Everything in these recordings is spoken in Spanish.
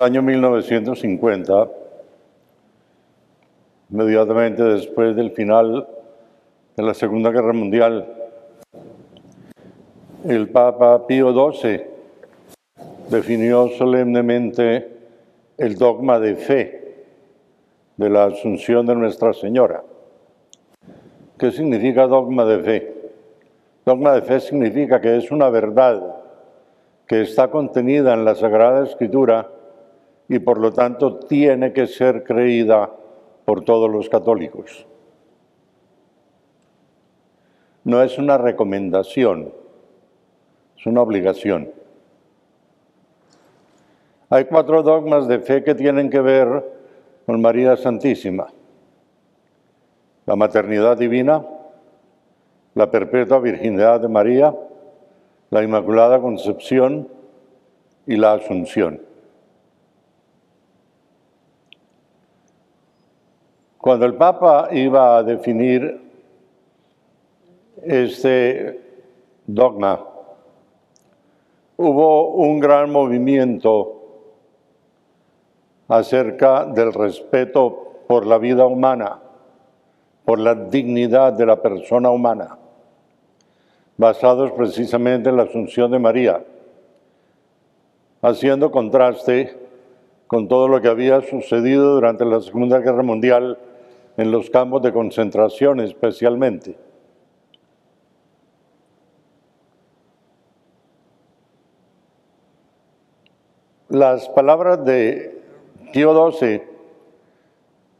año 1950, inmediatamente después del final de la Segunda Guerra Mundial, el Papa Pío XII definió solemnemente el dogma de fe de la Asunción de Nuestra Señora. ¿Qué significa dogma de fe? Dogma de fe significa que es una verdad que está contenida en la Sagrada Escritura y por lo tanto tiene que ser creída por todos los católicos. No es una recomendación, es una obligación. Hay cuatro dogmas de fe que tienen que ver con María Santísima. La maternidad divina, la perpetua virginidad de María, la Inmaculada Concepción y la Asunción. Cuando el Papa iba a definir este dogma, hubo un gran movimiento acerca del respeto por la vida humana, por la dignidad de la persona humana, basados precisamente en la Asunción de María, haciendo contraste con todo lo que había sucedido durante la Segunda Guerra Mundial en los campos de concentración especialmente. Las palabras de XII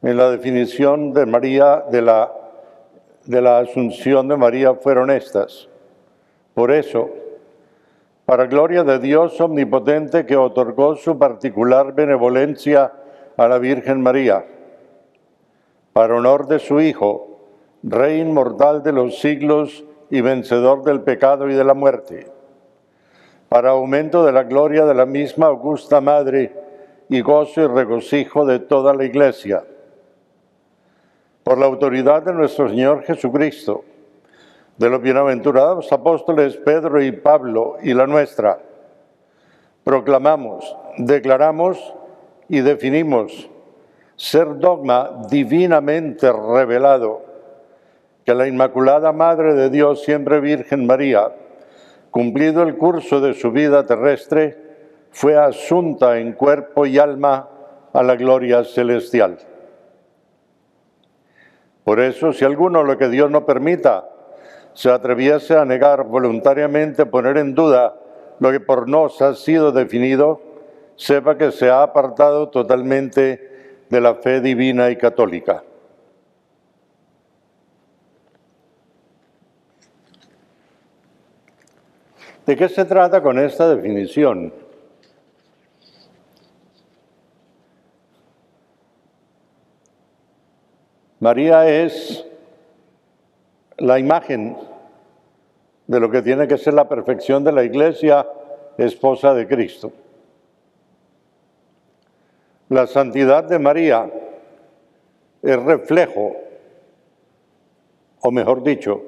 en la definición de María, de la, de la asunción de María, fueron estas. Por eso, para gloria de Dios omnipotente que otorgó su particular benevolencia a la Virgen María, para honor de su Hijo, Rey inmortal de los siglos y vencedor del pecado y de la muerte, para aumento de la gloria de la misma augusta Madre y gozo y regocijo de toda la Iglesia, por la autoridad de nuestro Señor Jesucristo, de los bienaventurados apóstoles Pedro y Pablo y la nuestra, proclamamos, declaramos y definimos ser dogma divinamente revelado que la Inmaculada Madre de Dios, siempre Virgen María, cumplido el curso de su vida terrestre, fue asunta en cuerpo y alma a la gloria celestial. Por eso, si alguno lo que Dios no permita se atreviese a negar voluntariamente, poner en duda lo que por nos ha sido definido, sepa que se ha apartado totalmente de la fe divina y católica. ¿De qué se trata con esta definición? María es la imagen de lo que tiene que ser la perfección de la iglesia, esposa de Cristo. La santidad de María es reflejo, o mejor dicho,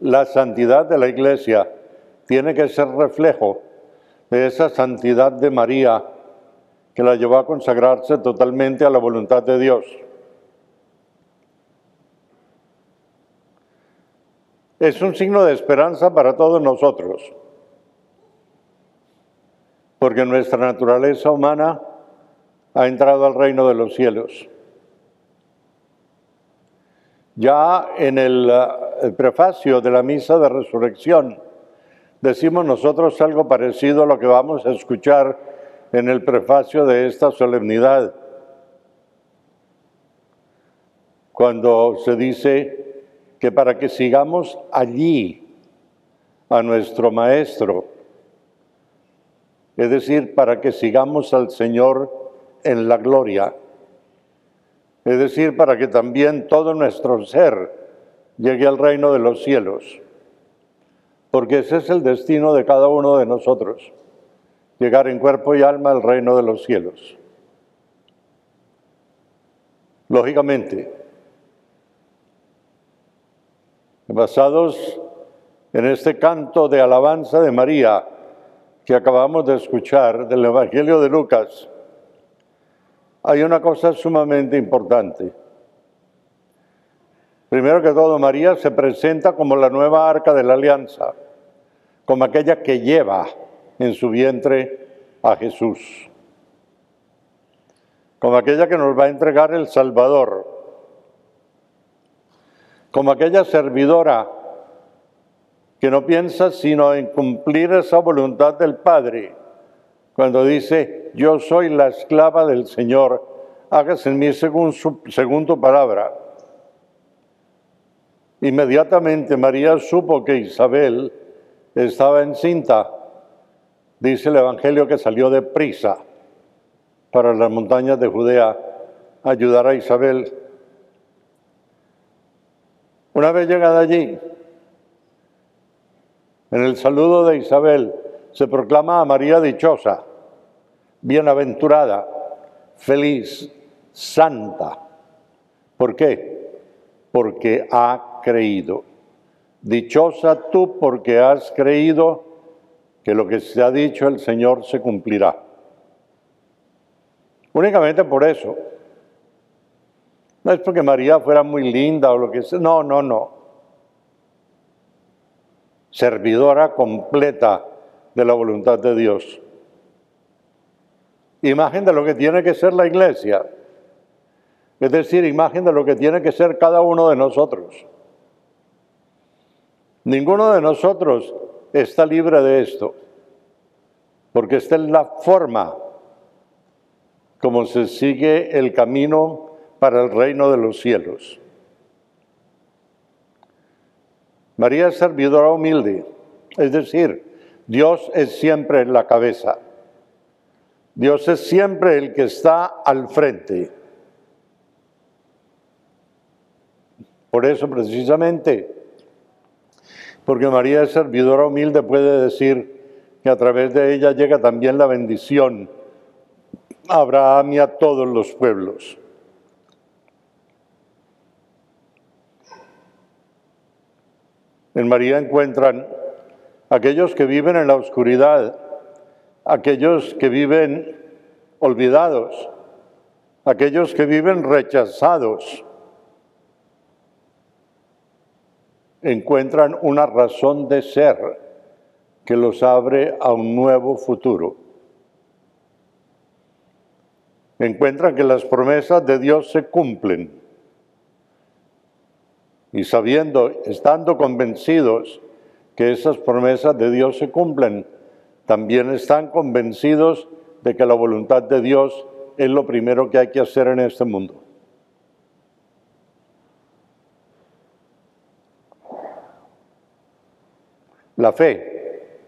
la santidad de la iglesia tiene que ser reflejo de esa santidad de María que la llevó a consagrarse totalmente a la voluntad de Dios. Es un signo de esperanza para todos nosotros, porque nuestra naturaleza humana ha entrado al reino de los cielos. Ya en el, eh, prefacio de la misa de resurrección decimos nosotros algo parecido a lo que vamos a escuchar en el prefacio de esta solemnidad, cuando se dice que para que sigamos allí a nuestro Maestro, es decir, para que sigamos al Señor en la gloria. Es decir, para que también todo nuestro ser llegue al reino de los cielos. Porque ese es el destino de cada uno de nosotros, llegar en cuerpo y alma al reino de los cielos. Lógicamente, basados en este canto de alabanza de María que acabamos de escuchar del Evangelio de Lucas, hay una cosa sumamente importante. Primero que todo, María se presenta como la nueva arca de la alianza, como aquella que lleva en su vientre a Jesús, como aquella que nos va a entregar el Salvador, como aquella servidora que no piensa sino en cumplir esa voluntad del Padre, cuando dice, yo soy la esclava del Señor, hágase en mí según, palabra. Inmediatamente María supo que Isabel estaba encinta. Dice el Evangelio que salió de prisa para las montañas de Judea ayudar a Isabel. Una vez llegada allí, en el saludo de Isabel se proclama a María dichosa, bienaventurada, feliz, santa. ¿Por qué? Porque ha creído. Dichosa tú porque has creído que lo que se ha dicho el Señor se cumplirá. Únicamente por eso. No es porque María fuera muy linda o lo que sea. No, no, no. Servidora completa de la voluntad de Dios. Imagen de lo que tiene que ser la iglesia. Es decir, imagen de lo que tiene que ser cada uno de nosotros. Ninguno de nosotros está libre de esto, porque esta es la forma como se sigue el camino para el reino de los cielos. María es servidora humilde, es decir, Dios es siempre la cabeza. Dios es siempre el que está al frente. Por eso precisamente porque María es servidora humilde, puede decir que a través de ella llega también la bendición a Abraham y a todos los pueblos. En María encuentran aquellos que viven en la oscuridad, aquellos que viven olvidados, aquellos que viven rechazados, encuentran una razón de ser que los abre a un nuevo futuro. Encuentran que las promesas de Dios se cumplen y sabiendo, estando convencidos que esas promesas de Dios se cumplen, también están convencidos de que la voluntad de Dios es lo primero que hay que hacer en este mundo. La fe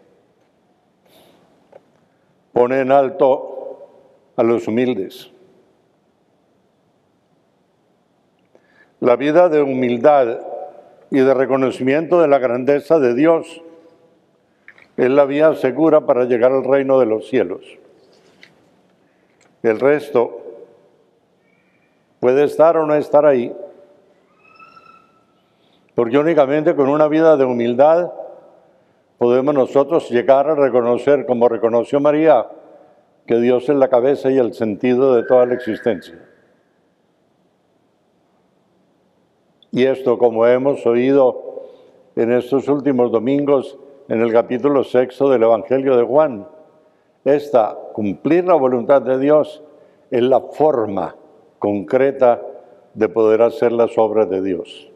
pone en alto a los humildes. La vida de humildad y de reconocimiento de la grandeza de Dios es la vía segura para llegar al reino de los cielos. El resto puede estar o no estar ahí, porque únicamente con una vida de humildad podemos nosotros llegar a reconocer, como reconoció María, que Dios es la cabeza y el sentido de toda la existencia. Y esto, como hemos oído en estos últimos domingos en el capítulo sexto del Evangelio de Juan, esta, cumplir la voluntad de Dios, es la forma concreta de poder hacer las obras de Dios.